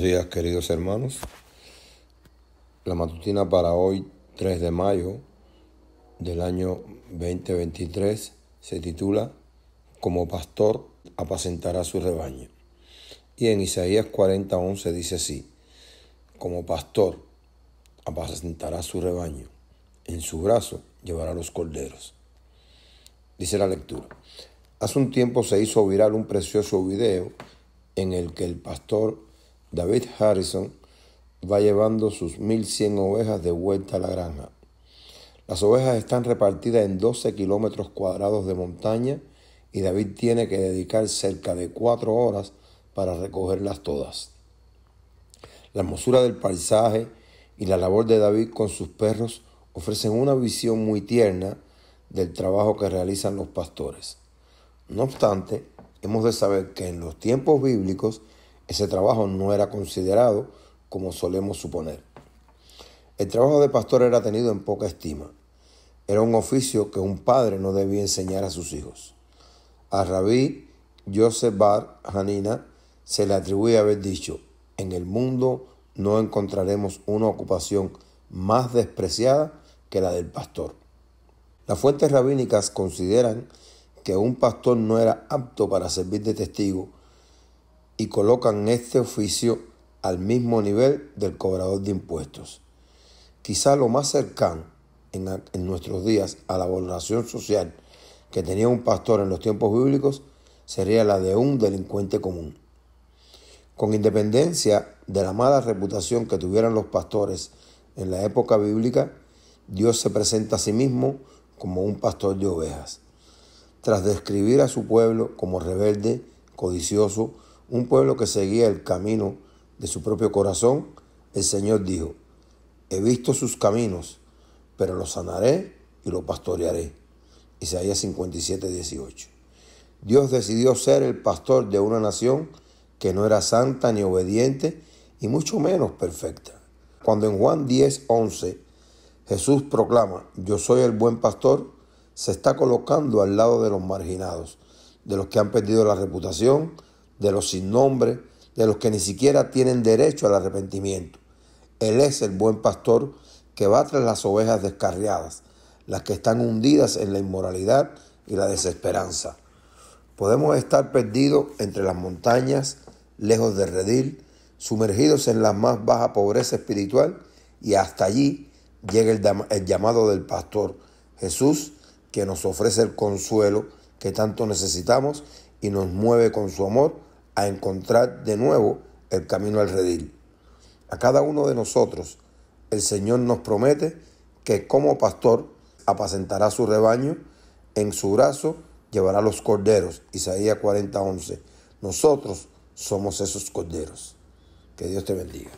Buenos días queridos hermanos. La matutina para hoy, 3 de mayo del año 2023, se titula Como pastor apacentará su rebaño. Y en Isaías 40:11 dice así, Como pastor apacentará su rebaño, en su brazo llevará los corderos. Dice la lectura. Hace un tiempo se hizo viral un precioso video en el que el pastor David Harrison va llevando sus 1100 ovejas de vuelta a la granja. Las ovejas están repartidas en 12 kilómetros cuadrados de montaña y David tiene que dedicar cerca de cuatro horas para recogerlas todas. La hermosura del paisaje y la labor de David con sus perros ofrecen una visión muy tierna del trabajo que realizan los pastores. No obstante, hemos de saber que en los tiempos bíblicos ese trabajo no era considerado como solemos suponer. El trabajo de pastor era tenido en poca estima. Era un oficio que un padre no debía enseñar a sus hijos. A Rabí Joseph Bar Hanina se le atribuye haber dicho, en el mundo no encontraremos una ocupación más despreciada que la del pastor. Las fuentes rabínicas consideran que un pastor no era apto para servir de testigo y colocan este oficio al mismo nivel del cobrador de impuestos. Quizá lo más cercano en, nuestros días a la valoración social que tenía un pastor en los tiempos bíblicos sería la de un delincuente común. Con independencia de la mala reputación que tuvieran los pastores en la época bíblica, Dios se presenta a sí mismo como un pastor de ovejas. Tras describir a su pueblo como rebelde, codicioso, un pueblo que seguía el camino de su propio corazón, el Señor dijo, he visto sus caminos, pero los sanaré y los pastorearé. Isaías 57, 18. Dios decidió ser el pastor de una nación que no era santa ni obediente y mucho menos perfecta. Cuando en Juan 10, 11 Jesús proclama, yo soy el buen pastor, se está colocando al lado de los marginados, de los que han perdido la reputación, de los sin nombre, de los que ni siquiera tienen derecho al arrepentimiento. Él es el buen pastor que va tras las ovejas descarriadas, las que están hundidas en la inmoralidad y la desesperanza. Podemos estar perdidos entre las montañas, lejos de redil, sumergidos en la más baja pobreza espiritual y hasta allí llega el, el llamado del pastor Jesús que nos ofrece el consuelo que tanto necesitamos y nos mueve con su amor a encontrar de nuevo el camino al redil. A cada uno de nosotros, el Señor nos promete que como pastor apacentará su rebaño, en su brazo llevará los corderos. Isaías 40:11. Nosotros somos esos corderos. Que Dios te bendiga.